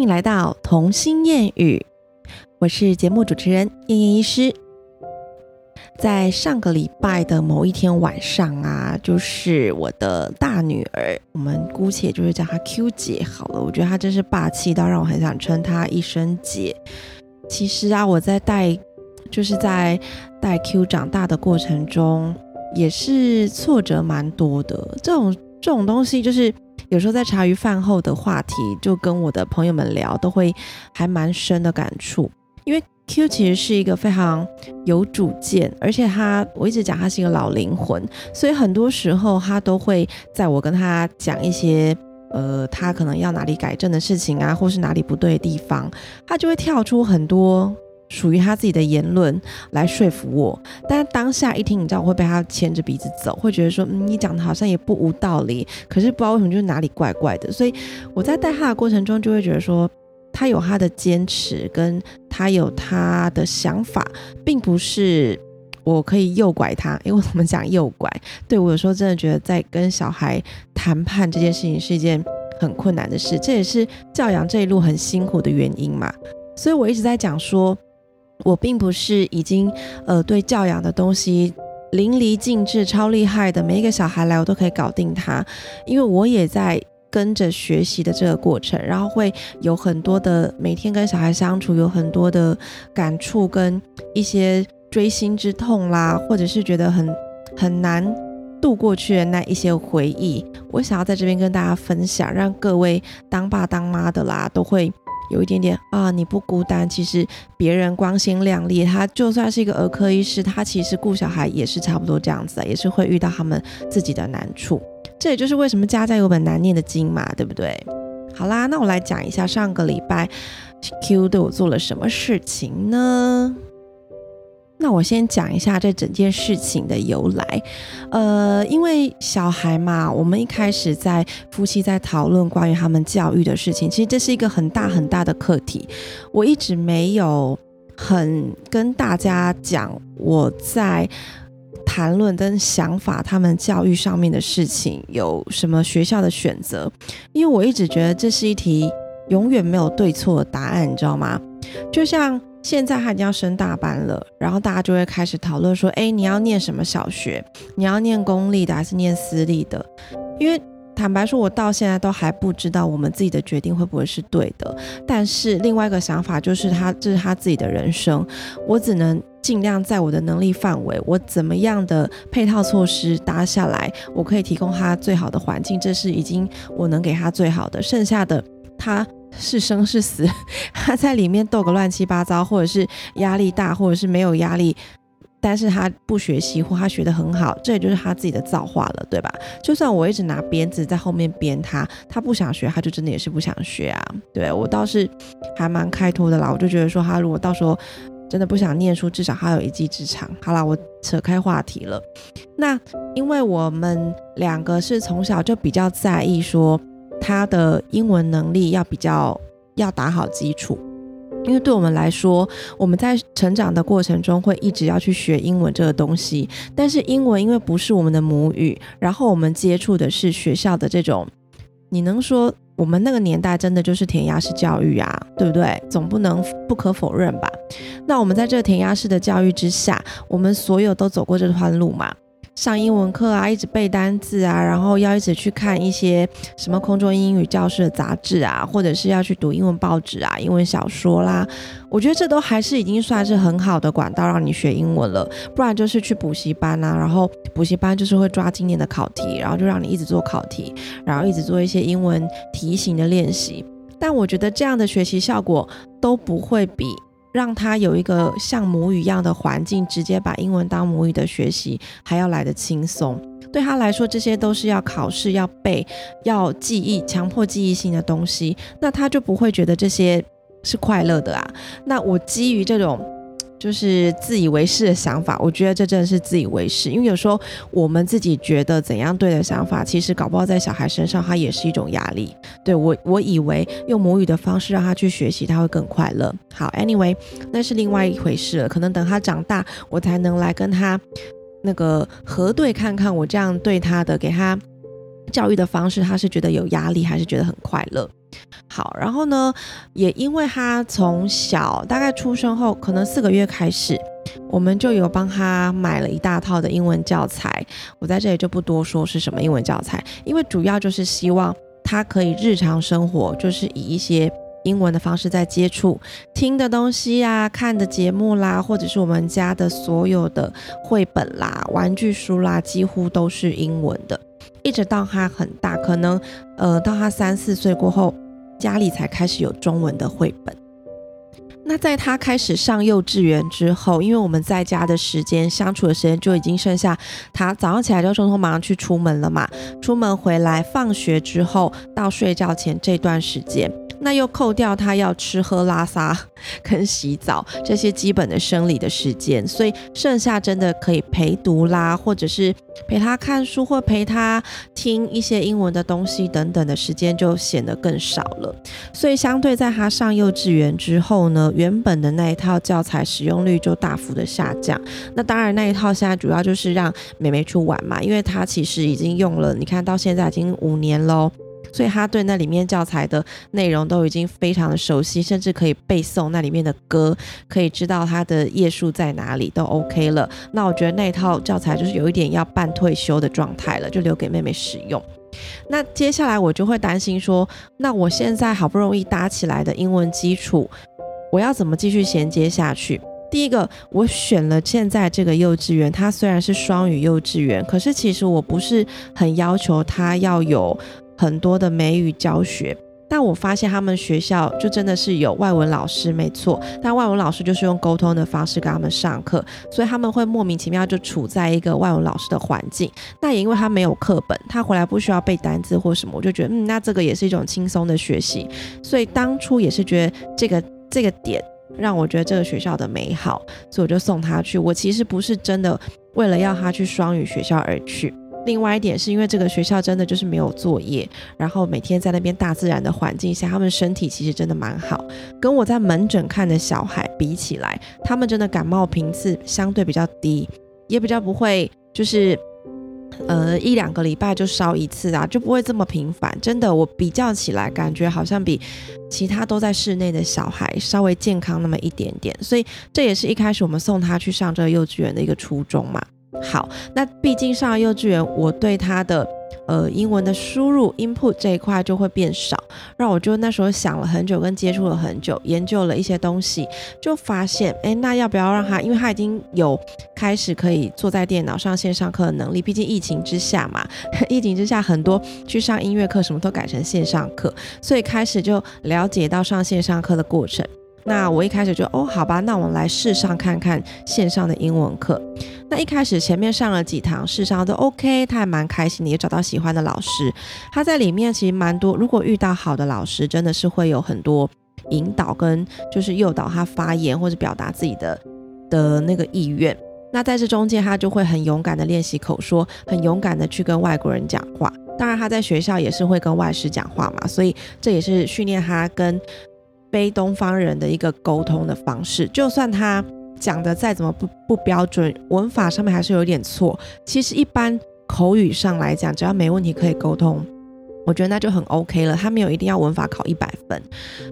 欢迎来到童心谚语，我是节目主持人燕燕医师。在上个礼拜的某一天晚上啊，就是我的大女儿，我们姑且就是叫她 Q 姐好了。我觉得她真是霸气到让我很想称她一声姐。其实啊，我在带，就是在带 Q 长大的过程中，也是挫折蛮多的。这种这种东西就是。有时候在茶余饭后的话题，就跟我的朋友们聊，都会还蛮深的感触。因为 Q 其实是一个非常有主见，而且他我一直讲他是一个老灵魂，所以很多时候他都会在我跟他讲一些呃他可能要哪里改正的事情啊，或是哪里不对的地方，他就会跳出很多。属于他自己的言论来说服我，但是当下一听，你知道我会被他牵着鼻子走，会觉得说，嗯，你讲的好像也不无道理，可是不知道为什么就是哪里怪怪的。所以我在带他的过程中，就会觉得说，他有他的坚持，跟他有他的想法，并不是我可以诱拐他。因为怎么讲诱拐？对我有时候真的觉得，在跟小孩谈判这件事情是一件很困难的事，这也是教养这一路很辛苦的原因嘛。所以我一直在讲说。我并不是已经呃对教养的东西淋漓尽致、超厉害的，每一个小孩来我都可以搞定他，因为我也在跟着学习的这个过程，然后会有很多的每天跟小孩相处，有很多的感触跟一些锥心之痛啦，或者是觉得很很难度过去的那一些回忆，我想要在这边跟大家分享，让各位当爸当妈的啦都会。有一点点啊，你不孤单。其实别人光鲜亮丽，他就算是一个儿科医师，他其实顾小孩也是差不多这样子，也是会遇到他们自己的难处。这也就是为什么家家有本难念的经嘛，对不对？好啦，那我来讲一下上个礼拜 Q 对我做了什么事情呢？那我先讲一下这整件事情的由来，呃，因为小孩嘛，我们一开始在夫妻在讨论关于他们教育的事情，其实这是一个很大很大的课题。我一直没有很跟大家讲我在谈论跟想法他们教育上面的事情有什么学校的选择，因为我一直觉得这是一题永远没有对错的答案，你知道吗？就像。现在他已经要升大班了，然后大家就会开始讨论说：“哎，你要念什么小学？你要念公立的还是念私立的？”因为坦白说，我到现在都还不知道我们自己的决定会不会是对的。但是另外一个想法就是，他这是他自己的人生，我只能尽量在我的能力范围，我怎么样的配套措施搭下来，我可以提供他最好的环境，这是已经我能给他最好的。剩下的他。是生是死，他在里面斗个乱七八糟，或者是压力大，或者是没有压力，但是他不学习或他学得很好，这也就是他自己的造化了，对吧？就算我一直拿鞭子在后面鞭他，他不想学，他就真的也是不想学啊。对我倒是还蛮开脱的啦，我就觉得说他如果到时候真的不想念书，至少他有一技之长。好啦，我扯开话题了。那因为我们两个是从小就比较在意说。他的英文能力要比较要打好基础，因为对我们来说，我们在成长的过程中会一直要去学英文这个东西。但是英文因为不是我们的母语，然后我们接触的是学校的这种，你能说我们那个年代真的就是填鸭式教育啊，对不对？总不能不可否认吧？那我们在这个填鸭式的教育之下，我们所有都走过这段路嘛？上英文课啊，一直背单字啊，然后要一直去看一些什么空中英语教室的杂志啊，或者是要去读英文报纸啊、英文小说啦。我觉得这都还是已经算是很好的管道让你学英文了。不然就是去补习班啊，然后补习班就是会抓今年的考题，然后就让你一直做考题，然后一直做一些英文题型的练习。但我觉得这样的学习效果都不会比。让他有一个像母语一样的环境，直接把英文当母语的学习，还要来得轻松。对他来说，这些都是要考试、要背、要记忆、强迫记忆性的东西，那他就不会觉得这些是快乐的啊。那我基于这种。就是自以为是的想法，我觉得这真的是自以为是，因为有时候我们自己觉得怎样对的想法，其实搞不好在小孩身上，他也是一种压力。对我，我以为用母语的方式让他去学习，他会更快乐。好，anyway，那是另外一回事了，可能等他长大，我才能来跟他那个核对看看，我这样对他的，给他教育的方式，他是觉得有压力，还是觉得很快乐？好，然后呢，也因为他从小大概出生后，可能四个月开始，我们就有帮他买了一大套的英文教材。我在这里就不多说是什么英文教材，因为主要就是希望他可以日常生活就是以一些英文的方式在接触听的东西啊、看的节目啦，或者是我们家的所有的绘本啦、玩具书啦，几乎都是英文的。一直到他很大，可能呃到他三四岁过后，家里才开始有中文的绘本。那在他开始上幼稚园之后，因为我们在家的时间相处的时间就已经剩下他早上起来就匆匆忙忙去出门了嘛，出门回来放学之后到睡觉前这段时间。那又扣掉他要吃喝拉撒 跟洗澡这些基本的生理的时间，所以剩下真的可以陪读啦，或者是陪他看书，或陪他听一些英文的东西等等的时间就显得更少了。所以相对在他上幼稚园之后呢，原本的那一套教材使用率就大幅的下降。那当然那一套现在主要就是让美美去玩嘛，因为他其实已经用了，你看到现在已经五年喽。所以他对那里面教材的内容都已经非常的熟悉，甚至可以背诵那里面的歌，可以知道它的页数在哪里，都 OK 了。那我觉得那套教材就是有一点要半退休的状态了，就留给妹妹使用。那接下来我就会担心说，那我现在好不容易搭起来的英文基础，我要怎么继续衔接下去？第一个，我选了现在这个幼稚园，它虽然是双语幼稚园，可是其实我不是很要求它要有。很多的美语教学，但我发现他们学校就真的是有外文老师，没错。但外文老师就是用沟通的方式跟他们上课，所以他们会莫名其妙就处在一个外文老师的环境。那也因为他没有课本，他回来不需要背单词或什么，我就觉得，嗯，那这个也是一种轻松的学习。所以当初也是觉得这个这个点让我觉得这个学校的美好，所以我就送他去。我其实不是真的为了要他去双语学校而去。另外一点是因为这个学校真的就是没有作业，然后每天在那边大自然的环境下，他们身体其实真的蛮好。跟我在门诊看的小孩比起来，他们真的感冒频次相对比较低，也比较不会就是呃一两个礼拜就烧一次啊，就不会这么频繁。真的，我比较起来感觉好像比其他都在室内的小孩稍微健康那么一点点。所以这也是一开始我们送他去上这个幼稚园的一个初衷嘛。好，那毕竟上了幼稚园，我对他的呃英文的输入 input 这一块就会变少，让我就那时候想了很久，跟接触了很久，研究了一些东西，就发现，哎，那要不要让他，因为他已经有开始可以坐在电脑上线上课的能力，毕竟疫情之下嘛，疫情之下很多去上音乐课什么都改成线上课，所以开始就了解到上线上课的过程。那我一开始就哦，好吧，那我们来试上看看线上的英文课。那一开始前面上了几堂，试上都 OK，他还蛮开心的，也找到喜欢的老师。他在里面其实蛮多，如果遇到好的老师，真的是会有很多引导跟就是诱导他发言或者表达自己的的那个意愿。那在这中间，他就会很勇敢的练习口说，很勇敢的去跟外国人讲话。当然他在学校也是会跟外师讲话嘛，所以这也是训练他跟。非东方人的一个沟通的方式，就算他讲的再怎么不不标准，文法上面还是有点错。其实一般口语上来讲，只要没问题可以沟通，我觉得那就很 OK 了。他没有一定要文法考一百分，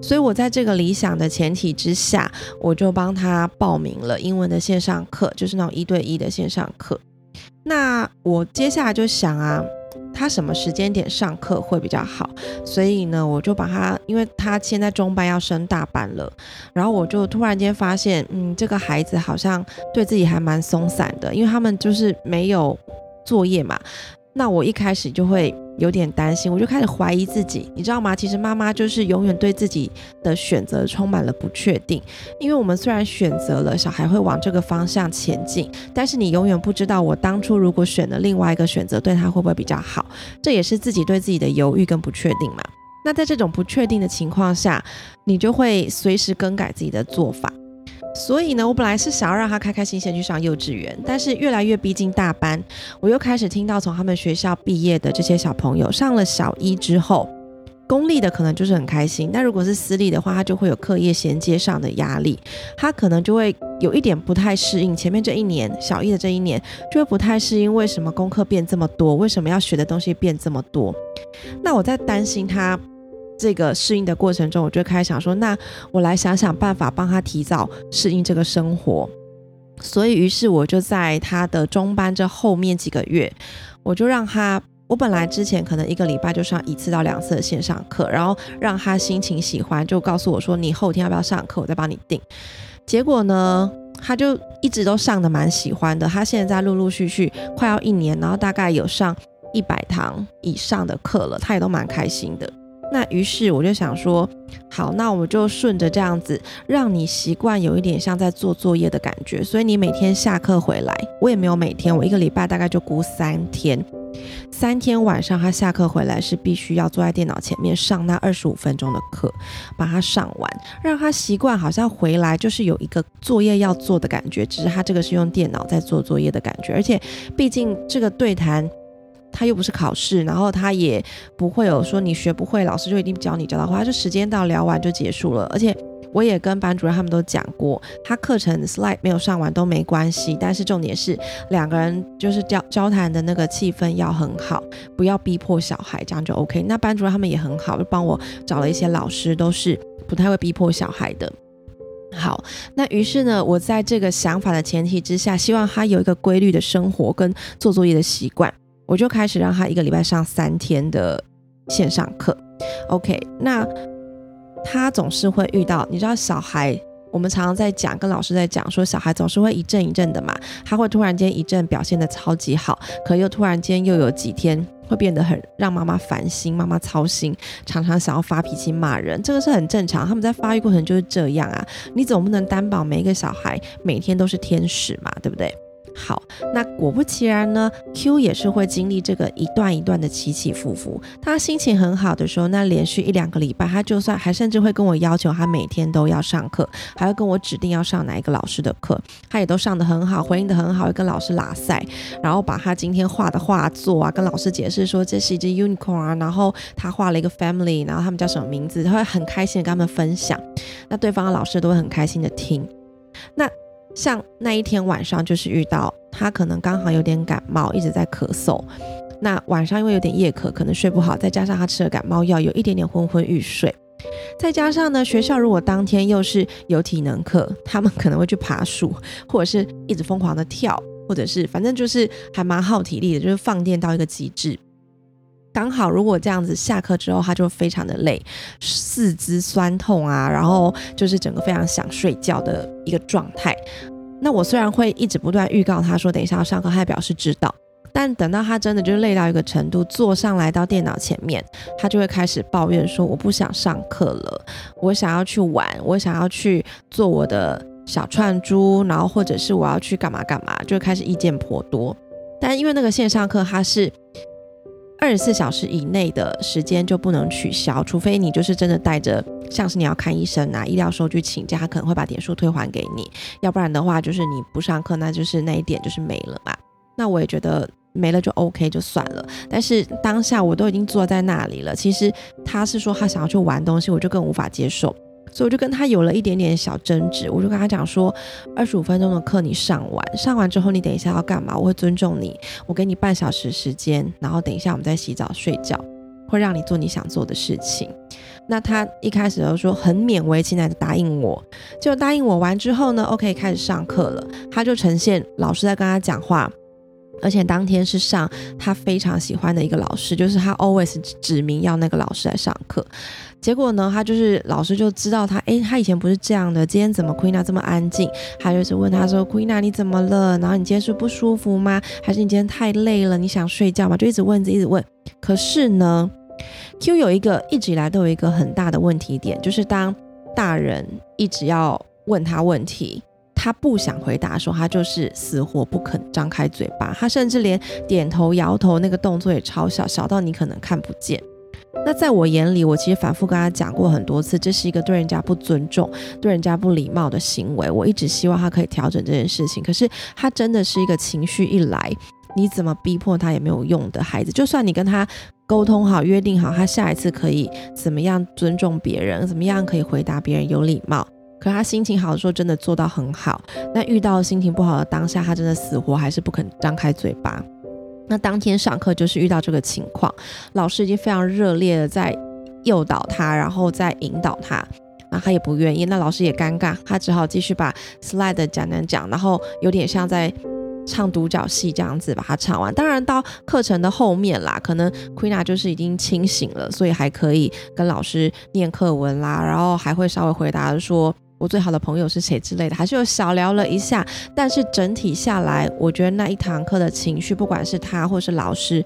所以我在这个理想的前提之下，我就帮他报名了英文的线上课，就是那种一对一的线上课。那我接下来就想啊。他什么时间点上课会比较好？所以呢，我就把他，因为他现在中班要升大班了，然后我就突然间发现，嗯，这个孩子好像对自己还蛮松散的，因为他们就是没有作业嘛。那我一开始就会有点担心，我就开始怀疑自己，你知道吗？其实妈妈就是永远对自己的选择充满了不确定，因为我们虽然选择了小孩会往这个方向前进，但是你永远不知道我当初如果选了另外一个选择，对他会不会比较好？这也是自己对自己的犹豫跟不确定嘛。那在这种不确定的情况下，你就会随时更改自己的做法。所以呢，我本来是想要让他开开心心去上幼稚园，但是越来越逼近大班，我又开始听到从他们学校毕业的这些小朋友上了小一之后，公立的可能就是很开心，但如果是私立的话，他就会有课业衔接上的压力，他可能就会有一点不太适应。前面这一年，小一的这一年就会不太适应，为什么功课变这么多？为什么要学的东西变这么多？那我在担心他这个适应的过程中，我就开始想说，那我来想想办法帮他提早适应这个生活。所以，于是我就在他的中班这后面几个月，我就让他。我本来之前可能一个礼拜就上一次到两次的线上课，然后让他心情喜欢，就告诉我说你后天要不要上课，我再帮你定。结果呢，他就一直都上的蛮喜欢的。他现在在陆陆续续快要一年，然后大概有上一百堂以上的课了，他也都蛮开心的。那于是我就想说，好，那我们就顺着这样子，让你习惯有一点像在做作业的感觉。所以你每天下课回来，我也没有每天，我一个礼拜大概就估三天。三天晚上，他下课回来是必须要坐在电脑前面上那二十五分钟的课，把它上完，让他习惯好像回来就是有一个作业要做的感觉。只是他这个是用电脑在做作业的感觉，而且毕竟这个对谈他又不是考试，然后他也不会有说你学不会，老师就一定教你教的话，就时间到聊完就结束了，而且。我也跟班主任他们都讲过，他课程 slide 没有上完都没关系，但是重点是两个人就是交交谈的那个气氛要很好，不要逼迫小孩，这样就 OK。那班主任他们也很好，就帮我找了一些老师，都是不太会逼迫小孩的。好，那于是呢，我在这个想法的前提之下，希望他有一个规律的生活跟做作业的习惯，我就开始让他一个礼拜上三天的线上课。OK，那。他总是会遇到，你知道，小孩，我们常常在讲，跟老师在讲，说小孩总是会一阵一阵的嘛，他会突然间一阵表现的超级好，可又突然间又有几天会变得很让妈妈烦心，妈妈操心，常常想要发脾气骂人，这个是很正常，他们在发育过程就是这样啊，你总不能担保每一个小孩每天都是天使嘛，对不对？好，那果不其然呢，Q 也是会经历这个一段一段的起起伏伏。他心情很好的时候，那连续一两个礼拜，他就算还甚至会跟我要求他每天都要上课，还会跟我指定要上哪一个老师的课，他也都上的很好，回应的很好，会跟老师拉塞，然后把他今天画的画作啊，跟老师解释说这是一只 unicorn，然后他画了一个 family，然后他们叫什么名字，他会很开心的跟他们分享，那对方的老师都会很开心的听，那。像那一天晚上，就是遇到他可能刚好有点感冒，一直在咳嗽。那晚上因为有点夜咳，可能睡不好，再加上他吃了感冒药，有一点点昏昏欲睡。再加上呢，学校如果当天又是有体能课，他们可能会去爬树，或者是一直疯狂的跳，或者是反正就是还蛮耗体力的，就是放电到一个极致。刚好，如果这样子下课之后，他就非常的累，四肢酸痛啊，然后就是整个非常想睡觉的一个状态。那我虽然会一直不断预告他说等一下要上课，他表示知道，但等到他真的就累到一个程度，坐上来到电脑前面，他就会开始抱怨说我不想上课了，我想要去玩，我想要去做我的小串珠，然后或者是我要去干嘛干嘛，就开始意见颇多。但因为那个线上课他是。二十四小时以内的时间就不能取消，除非你就是真的带着，像是你要看医生拿医疗收据请假，他可能会把点数退还给你。要不然的话，就是你不上课，那就是那一点就是没了嘛。那我也觉得没了就 OK 就算了。但是当下我都已经坐在那里了，其实他是说他想要去玩东西，我就更无法接受。所以我就跟他有了一点点小争执，我就跟他讲说，二十五分钟的课你上完，上完之后你等一下要干嘛？我会尊重你，我给你半小时时间，然后等一下我们再洗澡睡觉，会让你做你想做的事情。那他一开始就说很勉为其难的答应我，就答应我完之后呢，OK 开始上课了，他就呈现老师在跟他讲话。而且当天是上他非常喜欢的一个老师，就是他 always 指明要那个老师来上课。结果呢，他就是老师就知道他，哎，他以前不是这样的，今天怎么 Queena 这么安静？他就是问他说，Queena 你怎么了？然后你今天是不舒服吗？还是你今天太累了？你想睡觉吗？就一直问，一直问。可是呢，Q 有一个一直以来都有一个很大的问题点，就是当大人一直要问他问题。他不想回答，说他就是死活不肯张开嘴巴，他甚至连点头摇头那个动作也超小，小到你可能看不见。那在我眼里，我其实反复跟他讲过很多次，这是一个对人家不尊重、对人家不礼貌的行为。我一直希望他可以调整这件事情，可是他真的是一个情绪一来，你怎么逼迫他也没有用的孩子。就算你跟他沟通好、约定好，他下一次可以怎么样尊重别人，怎么样可以回答别人有礼貌。可他心情好的时候，真的做到很好。那遇到心情不好的当下，他真的死活还是不肯张开嘴巴。那当天上课就是遇到这个情况，老师已经非常热烈的在诱导他，然后再引导他，那他也不愿意。那老师也尴尬，他只好继续把 slide 讲讲讲，然后有点像在唱独角戏这样子把它唱完。当然到课程的后面啦，可能 Queena 就是已经清醒了，所以还可以跟老师念课文啦，然后还会稍微回答说。我最好的朋友是谁之类的，还是有小聊了一下，但是整体下来，我觉得那一堂课的情绪，不管是他或是老师，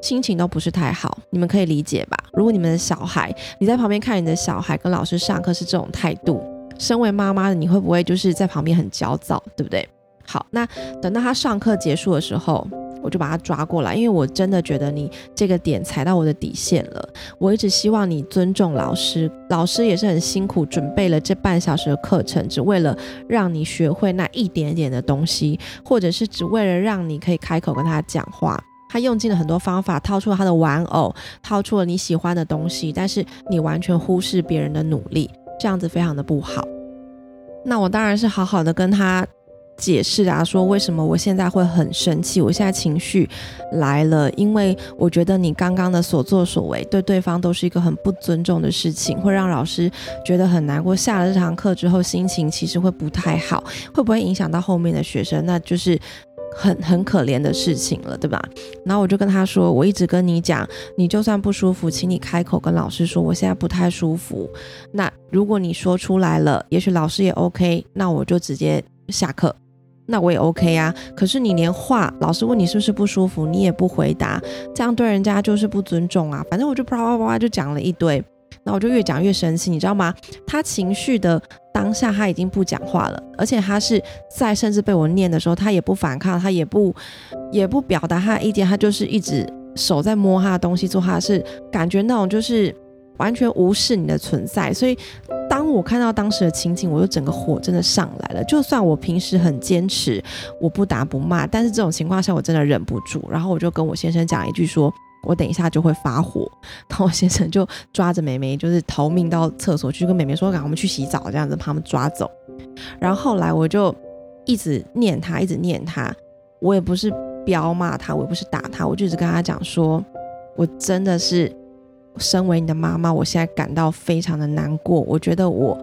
心情都不是太好。你们可以理解吧？如果你们的小孩，你在旁边看你的小孩跟老师上课是这种态度，身为妈妈的你会不会就是在旁边很焦躁，对不对？好，那等到他上课结束的时候。我就把他抓过来，因为我真的觉得你这个点踩到我的底线了。我一直希望你尊重老师，老师也是很辛苦准备了这半小时的课程，只为了让你学会那一点点的东西，或者是只为了让你可以开口跟他讲话。他用尽了很多方法，掏出了他的玩偶，掏出了你喜欢的东西，但是你完全忽视别人的努力，这样子非常的不好。那我当然是好好的跟他。解释啊，说为什么我现在会很生气，我现在情绪来了，因为我觉得你刚刚的所作所为对对方都是一个很不尊重的事情，会让老师觉得很难过。下了这堂课之后，心情其实会不太好，会不会影响到后面的学生？那就是很 很可怜的事情了，对吧？然后我就跟他说，我一直跟你讲，你就算不舒服，请你开口跟老师说，我现在不太舒服。那如果你说出来了，也许老师也 OK，那我就直接下课。那我也 OK 啊，可是你连话，老师问你是不是不舒服，你也不回答，这样对人家就是不尊重啊。反正我就啪啪啪啪就讲了一堆，那我就越讲越生气，你知道吗？他情绪的当下他已经不讲话了，而且他是在甚至被我念的时候，他也不反抗，他也不也不表达他的意见，他就是一直手在摸他的东西，做他是感觉那种就是完全无视你的存在，所以。当我看到当时的情景，我就整个火真的上来了。就算我平时很坚持，我不打不骂，但是这种情况下我真的忍不住。然后我就跟我先生讲一句，说我等一下就会发火。然后我先生就抓着美眉，就是逃命到厕所去跟美眉说：“赶我们去洗澡。”这样子把他们抓走。然后后来我就一直念他，一直念他。我也不是彪骂他，我也不是打他，我就一直跟他讲说：“我真的是。”身为你的妈妈，我现在感到非常的难过。我觉得我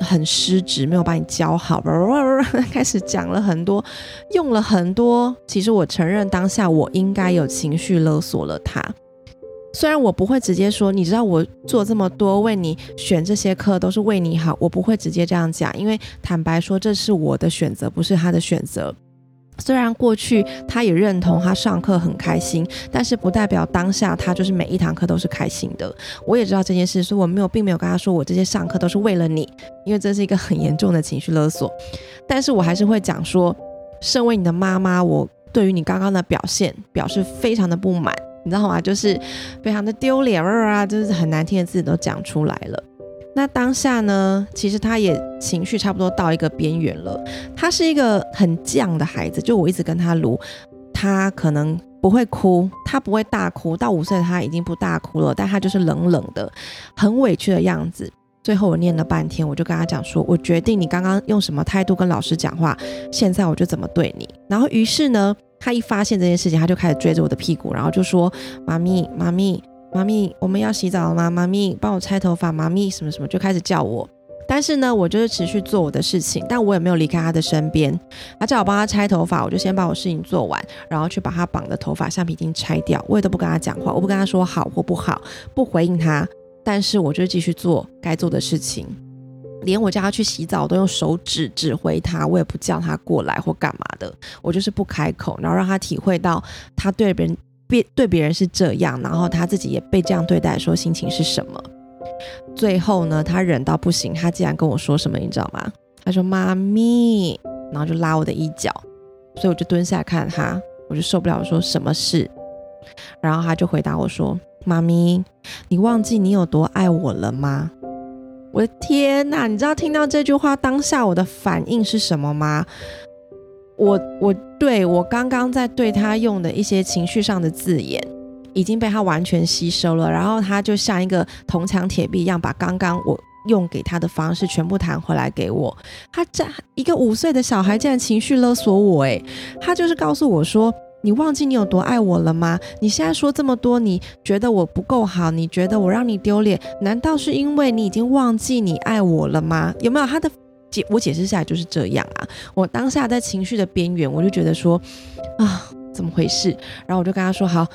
很失职，没有把你教好。开始讲了很多，用了很多。其实我承认，当下我应该有情绪勒索了他。虽然我不会直接说，你知道我做这么多，为你选这些课都是为你好，我不会直接这样讲，因为坦白说，这是我的选择，不是他的选择。虽然过去他也认同他上课很开心，但是不代表当下他就是每一堂课都是开心的。我也知道这件事，所以我没有，并没有跟他说我这些上课都是为了你，因为这是一个很严重的情绪勒索。但是我还是会讲说，身为你的妈妈，我对于你刚刚的表现表示非常的不满，你知道吗？就是非常的丢脸啊，就是很难听的字都讲出来了。那当下呢，其实他也情绪差不多到一个边缘了。他是一个很犟的孩子，就我一直跟他撸，他可能不会哭，他不会大哭。到五岁他已经不大哭了，但他就是冷冷的，很委屈的样子。最后我念了半天，我就跟他讲说，我决定你刚刚用什么态度跟老师讲话，现在我就怎么对你。然后于是呢，他一发现这件事情，他就开始追着我的屁股，然后就说：“妈咪，妈咪。”妈咪，我们要洗澡了吗？妈咪，帮我拆头发。妈咪，什么什么就开始叫我。但是呢，我就是持续做我的事情，但我也没有离开他的身边。他叫我帮他拆头发，我就先把我事情做完，然后去把他绑的头发橡皮筋拆掉。我也都不跟他讲话，我不跟他说好或不好，不回应他。但是我就继续做该做的事情，连我叫他去洗澡都用手指指挥他，我也不叫他过来或干嘛的，我就是不开口，然后让他体会到他对别人。别对别人是这样，然后他自己也被这样对待，说心情是什么？最后呢，他忍到不行，他竟然跟我说什么，你知道吗？他说：“妈咪”，然后就拉我的衣角，所以我就蹲下看他，我就受不了，说什么事？然后他就回答我说：“妈咪，你忘记你有多爱我了吗？”我的天哪！你知道听到这句话当下我的反应是什么吗？我我对我刚刚在对他用的一些情绪上的字眼，已经被他完全吸收了，然后他就像一个铜墙铁壁一样，把刚刚我用给他的方式全部弹回来给我。他这一个五岁的小孩竟然情绪勒索我，诶，他就是告诉我说。你忘记你有多爱我了吗？你现在说这么多，你觉得我不够好？你觉得我让你丢脸？难道是因为你已经忘记你爱我了吗？有没有他的解？我解释下来就是这样啊。我当下在情绪的边缘，我就觉得说啊，怎么回事？然后我就跟他说，好，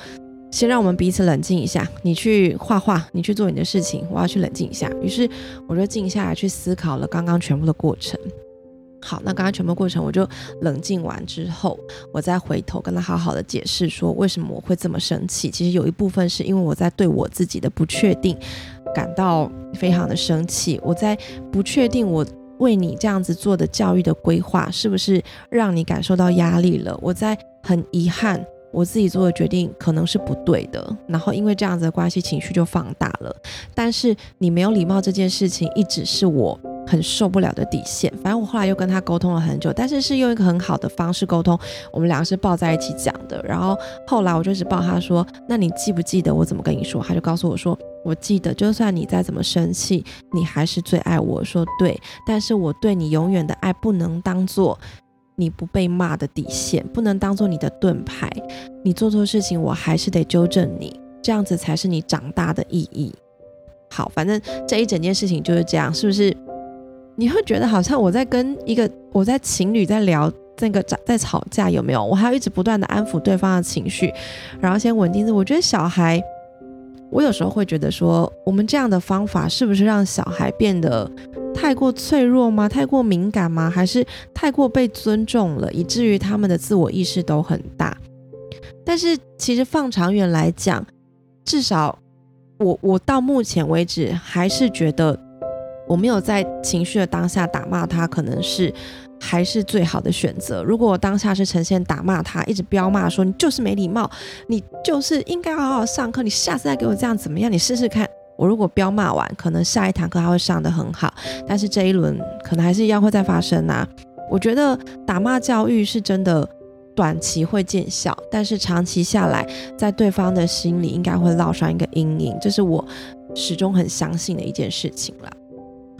先让我们彼此冷静一下。你去画画，你去做你的事情，我要去冷静一下。于是我就静下来去思考了刚刚全部的过程。好，那刚刚全部过程我就冷静完之后，我再回头跟他好好的解释说为什么我会这么生气。其实有一部分是因为我在对我自己的不确定感到非常的生气。我在不确定我为你这样子做的教育的规划是不是让你感受到压力了。我在很遗憾我自己做的决定可能是不对的，然后因为这样子的关系情绪就放大了。但是你没有礼貌这件事情一直是我。很受不了的底线，反正我后来又跟他沟通了很久，但是是用一个很好的方式沟通。我们两个是抱在一起讲的，然后后来我就一直抱他说：“那你记不记得我怎么跟你说？”他就告诉我说：“我记得，就算你再怎么生气，你还是最爱我。”说对，但是我对你永远的爱不能当做你不被骂的底线，不能当做你的盾牌。你做错事情，我还是得纠正你，这样子才是你长大的意义。好，反正这一整件事情就是这样，是不是？你会觉得好像我在跟一个我在情侣在聊这个在在吵架有没有？我还要一直不断的安抚对方的情绪，然后先稳定。我觉得小孩，我有时候会觉得说，我们这样的方法是不是让小孩变得太过脆弱吗？太过敏感吗？还是太过被尊重了，以至于他们的自我意识都很大？但是其实放长远来讲，至少我我到目前为止还是觉得。我没有在情绪的当下打骂他，可能是还是最好的选择。如果我当下是呈现打骂他，一直彪骂说你就是没礼貌，你就是应该好好上课，你下次再给我这样怎么样？你试试看。我如果彪骂完，可能下一堂课他会上的很好，但是这一轮可能还是一样会再发生啊。我觉得打骂教育是真的短期会见效，但是长期下来，在对方的心里应该会烙上一个阴影，这是我始终很相信的一件事情了。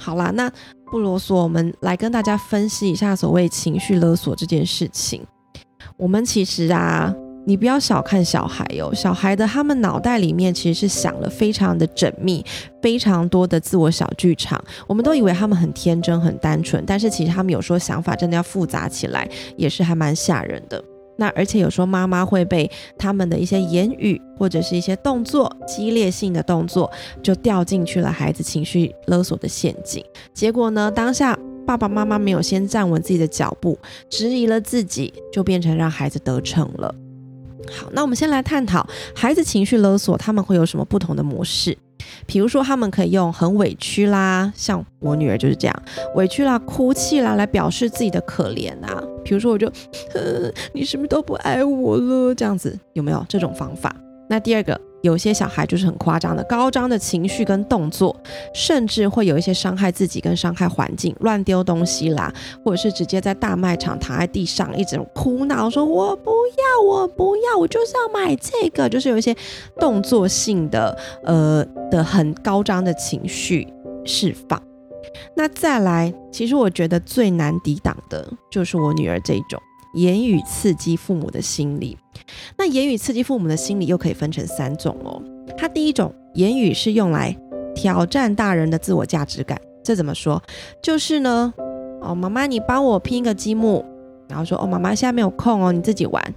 好啦，那不啰嗦，我们来跟大家分析一下所谓情绪勒索这件事情。我们其实啊，你不要小看小孩哦，小孩的他们脑袋里面其实是想了非常的缜密，非常多的自我小剧场。我们都以为他们很天真、很单纯，但是其实他们有时候想法真的要复杂起来，也是还蛮吓人的。那而且有时候妈妈会被他们的一些言语或者是一些动作激烈性的动作，就掉进去了孩子情绪勒索的陷阱。结果呢，当下爸爸妈妈没有先站稳自己的脚步，质疑了自己，就变成让孩子得逞了。好，那我们先来探讨孩子情绪勒索，他们会有什么不同的模式？比如说，他们可以用很委屈啦，像我女儿就是这样，委屈啦、哭泣啦，来表示自己的可怜啊。比如说，我就，呃，你是不是都不爱我了？这样子有没有这种方法？那第二个。有些小孩就是很夸张的高张的情绪跟动作，甚至会有一些伤害自己跟伤害环境，乱丢东西啦，或者是直接在大卖场躺在地上一直哭闹，说我不要，我不要，我就是要买这个，就是有一些动作性的，呃的很高张的情绪释放。那再来，其实我觉得最难抵挡的就是我女儿这一种。言语刺激父母的心理，那言语刺激父母的心理又可以分成三种哦。它第一种言语是用来挑战大人的自我价值感，这怎么说？就是呢，哦，妈妈你帮我拼一个积木，然后说哦，妈妈现在没有空哦，你自己玩。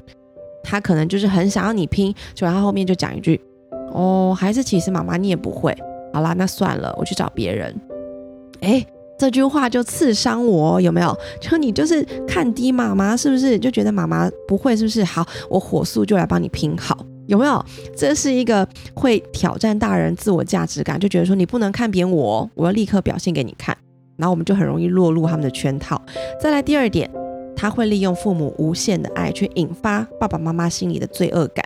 他可能就是很想要你拼，就然后后面就讲一句，哦，还是其实妈妈你也不会。好啦，那算了，我去找别人。哎。这句话就刺伤我，有没有？就你就是看低妈妈，是不是？就觉得妈妈不会，是不是？好，我火速就来帮你拼好，有没有？这是一个会挑战大人自我价值感，就觉得说你不能看扁我，我要立刻表现给你看。然后我们就很容易落入他们的圈套。再来第二点，他会利用父母无限的爱去引发爸爸妈妈心里的罪恶感。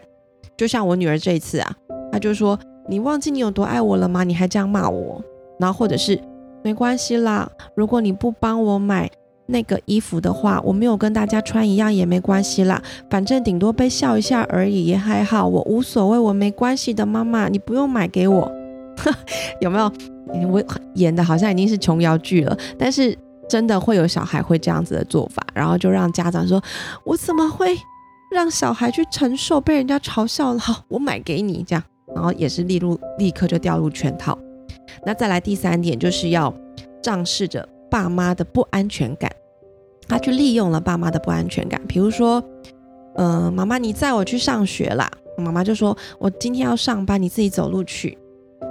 就像我女儿这一次啊，她就说：“你忘记你有多爱我了吗？你还这样骂我。”然后或者是。没关系啦，如果你不帮我买那个衣服的话，我没有跟大家穿一样也没关系啦，反正顶多被笑一下而已，也还好，我无所谓，我没关系的，妈妈，你不用买给我，有没有？我演的好像已经是琼瑶剧了，但是真的会有小孩会这样子的做法，然后就让家长说，我怎么会让小孩去承受被人家嘲笑了？好，我买给你这样，然后也是立入立刻就掉入圈套。那再来第三点，就是要仗势着。爸妈的不安全感，他去利用了爸妈的不安全感。比如说，嗯，妈妈，你载我去上学啦。妈妈就说：“我今天要上班，你自己走路去。”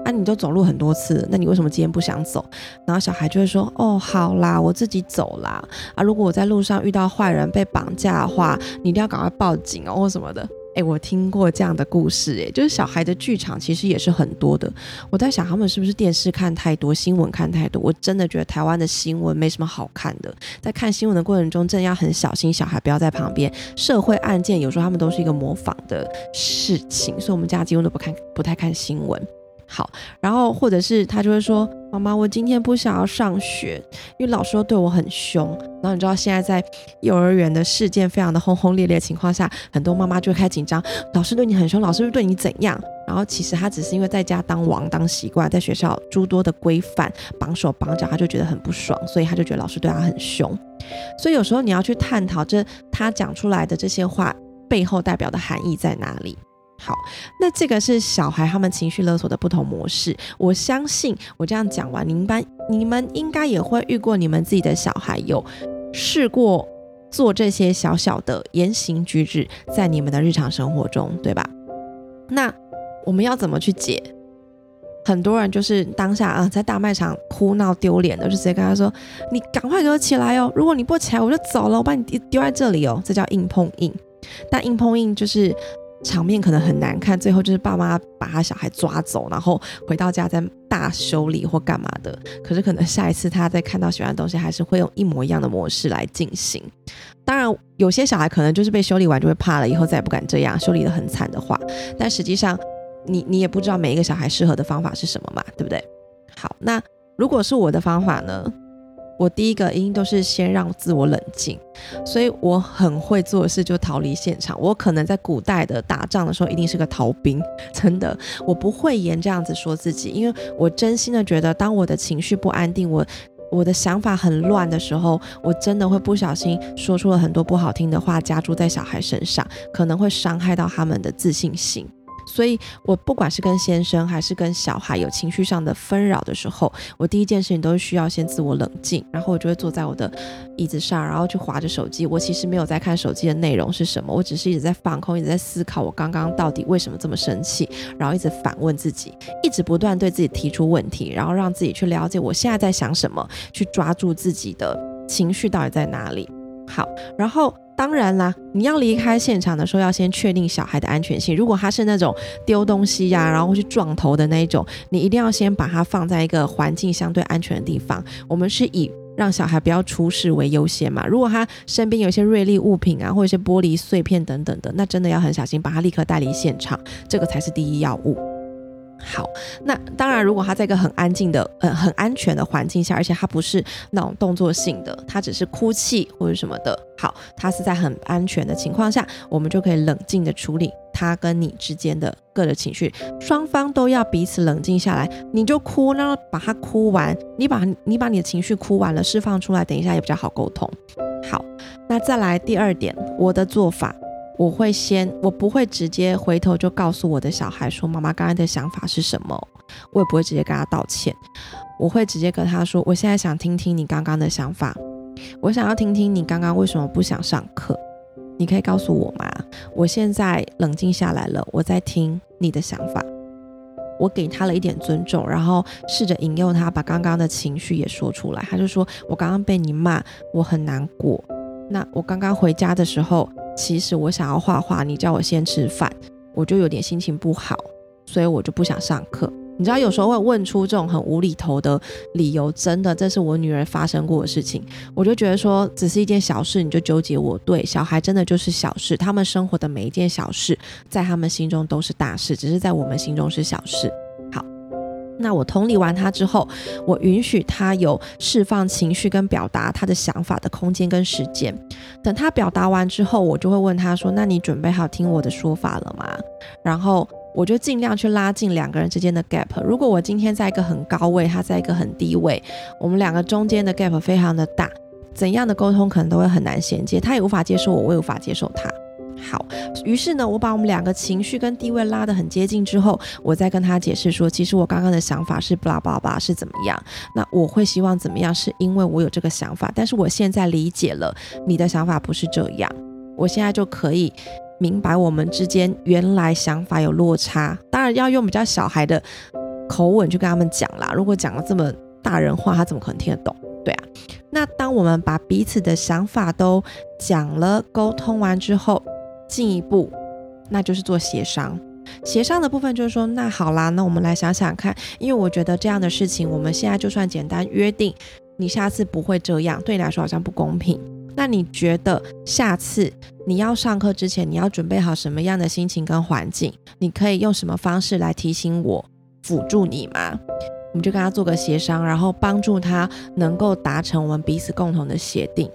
啊，你都走路很多次，那你为什么今天不想走？然后小孩就会说：“哦，好啦，我自己走啦。”啊，如果我在路上遇到坏人被绑架的话，你一定要赶快报警哦，或什么的。哎，我听过这样的故事，哎，就是小孩的剧场其实也是很多的。我在想，他们是不是电视看太多，新闻看太多？我真的觉得台湾的新闻没什么好看的。在看新闻的过程中，真的要很小心，小孩不要在旁边。社会案件有时候他们都是一个模仿的事情，所以我们家几乎都不看，不太看新闻。好，然后或者是他就会说：“妈妈，我今天不想要上学，因为老师对我很凶。”然后你知道现在在幼儿园的事件非常的轰轰烈烈情况下，很多妈妈就会开紧张，老师对你很凶，老师是对你怎样？然后其实他只是因为在家当王当习惯，在学校诸多的规范绑手绑脚，他就觉得很不爽，所以他就觉得老师对他很凶。所以有时候你要去探讨这他讲出来的这些话背后代表的含义在哪里。好，那这个是小孩他们情绪勒索的不同模式。我相信我这样讲完，你们班你们应该也会遇过，你们自己的小孩有试过做这些小小的言行举止，在你们的日常生活中，对吧？那我们要怎么去解？很多人就是当下啊，在大卖场哭闹丢脸的，就直接跟他说：“你赶快给我起来哦！如果你不起来，我就走了，我把你丢在这里哦。”这叫硬碰硬。但硬碰硬就是。场面可能很难看，最后就是爸妈把他小孩抓走，然后回到家再大修理或干嘛的。可是可能下一次他再看到喜欢的东西，还是会用一模一样的模式来进行。当然，有些小孩可能就是被修理完就会怕了，以后再也不敢这样修理的很惨的话。但实际上，你你也不知道每一个小孩适合的方法是什么嘛，对不对？好，那如果是我的方法呢？我第一个一定都是先让自我冷静，所以我很会做的事就逃离现场。我可能在古代的打仗的时候一定是个逃兵，真的，我不会言这样子说自己，因为我真心的觉得，当我的情绪不安定，我我的想法很乱的时候，我真的会不小心说出了很多不好听的话，加注在小孩身上，可能会伤害到他们的自信心。所以，我不管是跟先生还是跟小孩有情绪上的纷扰的时候，我第一件事情都是需要先自我冷静，然后我就会坐在我的椅子上，然后去划着手机。我其实没有在看手机的内容是什么，我只是一直在放空，一直在思考我刚刚到底为什么这么生气，然后一直反问自己，一直不断对自己提出问题，然后让自己去了解我现在在想什么，去抓住自己的情绪到底在哪里。好，然后。当然啦，你要离开现场的时候，要先确定小孩的安全性。如果他是那种丢东西呀，然后去撞头的那一种，你一定要先把它放在一个环境相对安全的地方。我们是以让小孩不要出事为优先嘛。如果他身边有一些锐利物品啊，或者一些玻璃碎片等等的，那真的要很小心，把他立刻带离现场，这个才是第一要务。好，那当然，如果他在一个很安静的、呃很安全的环境下，而且他不是那种动作性的，他只是哭泣或者什么的，好，他是在很安全的情况下，我们就可以冷静的处理他跟你之间的个的情绪，双方都要彼此冷静下来，你就哭，然后把他哭完，你把你把你的情绪哭完了，释放出来，等一下也比较好沟通。好，那再来第二点，我的做法。我会先，我不会直接回头就告诉我的小孩说妈妈刚才的想法是什么，我也不会直接跟他道歉，我会直接跟他说，我现在想听听你刚刚的想法，我想要听听你刚刚为什么不想上课，你可以告诉我吗？我现在冷静下来了，我在听你的想法，我给他了一点尊重，然后试着引诱他把刚刚的情绪也说出来，他就说我刚刚被你骂，我很难过，那我刚刚回家的时候。其实我想要画画，你叫我先吃饭，我就有点心情不好，所以我就不想上课。你知道，有时候会问出这种很无厘头的理由，真的，这是我女儿发生过的事情。我就觉得说，只是一件小事，你就纠结我？对，小孩真的就是小事，他们生活的每一件小事，在他们心中都是大事，只是在我们心中是小事。那我同理完他之后，我允许他有释放情绪跟表达他的想法的空间跟时间。等他表达完之后，我就会问他说：“那你准备好听我的说法了吗？”然后我就尽量去拉近两个人之间的 gap。如果我今天在一个很高位，他在一个很低位，我们两个中间的 gap 非常的大，怎样的沟通可能都会很难衔接。他也无法接受我，我也无法接受他。好，于是呢，我把我们两个情绪跟地位拉得很接近之后，我再跟他解释说，其实我刚刚的想法是巴拉巴拉是怎么样。那我会希望怎么样，是因为我有这个想法，但是我现在理解了你的想法不是这样，我现在就可以明白我们之间原来想法有落差。当然要用比较小孩的口吻去跟他们讲啦，如果讲了这么大人话，他怎么可能听得懂？对啊。那当我们把彼此的想法都讲了、沟通完之后，进一步，那就是做协商。协商的部分就是说，那好啦，那我们来想想看，因为我觉得这样的事情，我们现在就算简单约定，你下次不会这样，对你来说好像不公平。那你觉得下次你要上课之前，你要准备好什么样的心情跟环境？你可以用什么方式来提醒我，辅助你吗？我们就跟他做个协商，然后帮助他能够达成我们彼此共同的协定。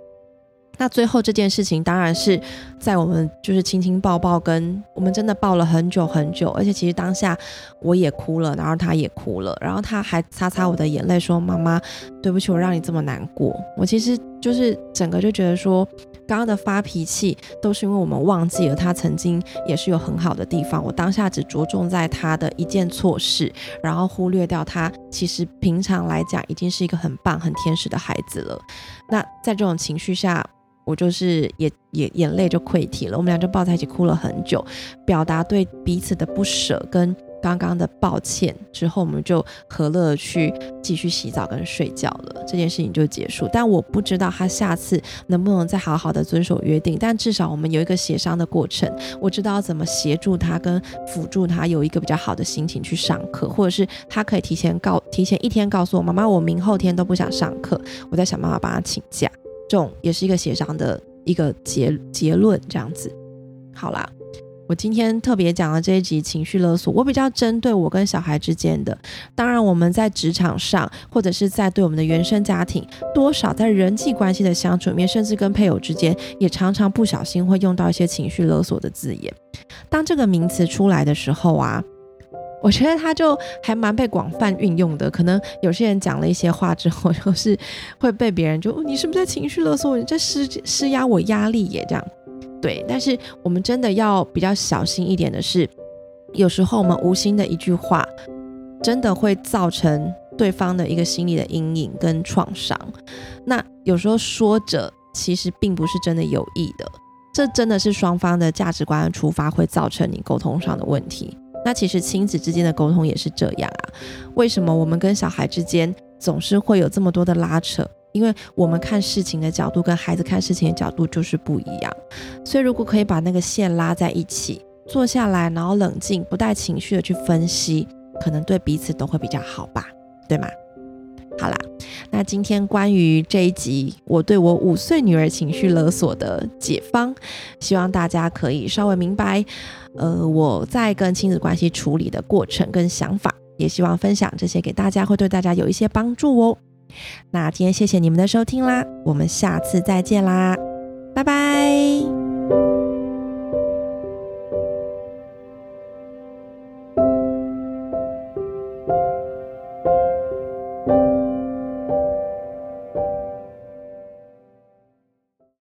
那最后这件事情当然是在我们就是亲亲抱抱，跟我们真的抱了很久很久，而且其实当下我也哭了，然后他也哭了，然后他还擦擦我的眼泪说：“妈妈，对不起，我让你这么难过。”我其实就是整个就觉得说，刚刚的发脾气都是因为我们忘记了他曾经也是有很好的地方，我当下只着重在他的一件错事，然后忽略掉他其实平常来讲已经是一个很棒、很天使的孩子了。那在这种情绪下。我就是也也眼泪就溃堤了，我们俩就抱在一起哭了很久，表达对彼此的不舍跟刚刚的抱歉之后，我们就和乐去继续洗澡跟睡觉了，这件事情就结束。但我不知道他下次能不能再好好的遵守约定，但至少我们有一个协商的过程，我知道怎么协助他跟辅助他有一个比较好的心情去上课，或者是他可以提前告提前一天告诉我妈妈，我明后天都不想上课，我在想办法帮他请假。这种也是一个协商的一个结结论，这样子。好啦，我今天特别讲了这一集情绪勒索，我比较针对我跟小孩之间的。当然，我们在职场上，或者是在对我们的原生家庭，多少在人际关系的相处里面，甚至跟配偶之间，也常常不小心会用到一些情绪勒索的字眼。当这个名词出来的时候啊。我觉得他就还蛮被广泛运用的，可能有些人讲了一些话之后，就是会被别人就你是不是在情绪勒索？你在施施压我压力耶？这样对，但是我们真的要比较小心一点的是，有时候我们无心的一句话，真的会造成对方的一个心理的阴影跟创伤。那有时候说着其实并不是真的有意的，这真的是双方的价值观出发，会造成你沟通上的问题。那其实亲子之间的沟通也是这样啊？为什么我们跟小孩之间总是会有这么多的拉扯？因为我们看事情的角度跟孩子看事情的角度就是不一样。所以如果可以把那个线拉在一起，坐下来，然后冷静，不带情绪的去分析，可能对彼此都会比较好吧？对吗？好啦，那今天关于这一集我对我五岁女儿情绪勒索的解方，希望大家可以稍微明白。呃，我在跟亲子关系处理的过程跟想法，也希望分享这些给大家，会对大家有一些帮助哦。那今天谢谢你们的收听啦，我们下次再见啦，拜拜。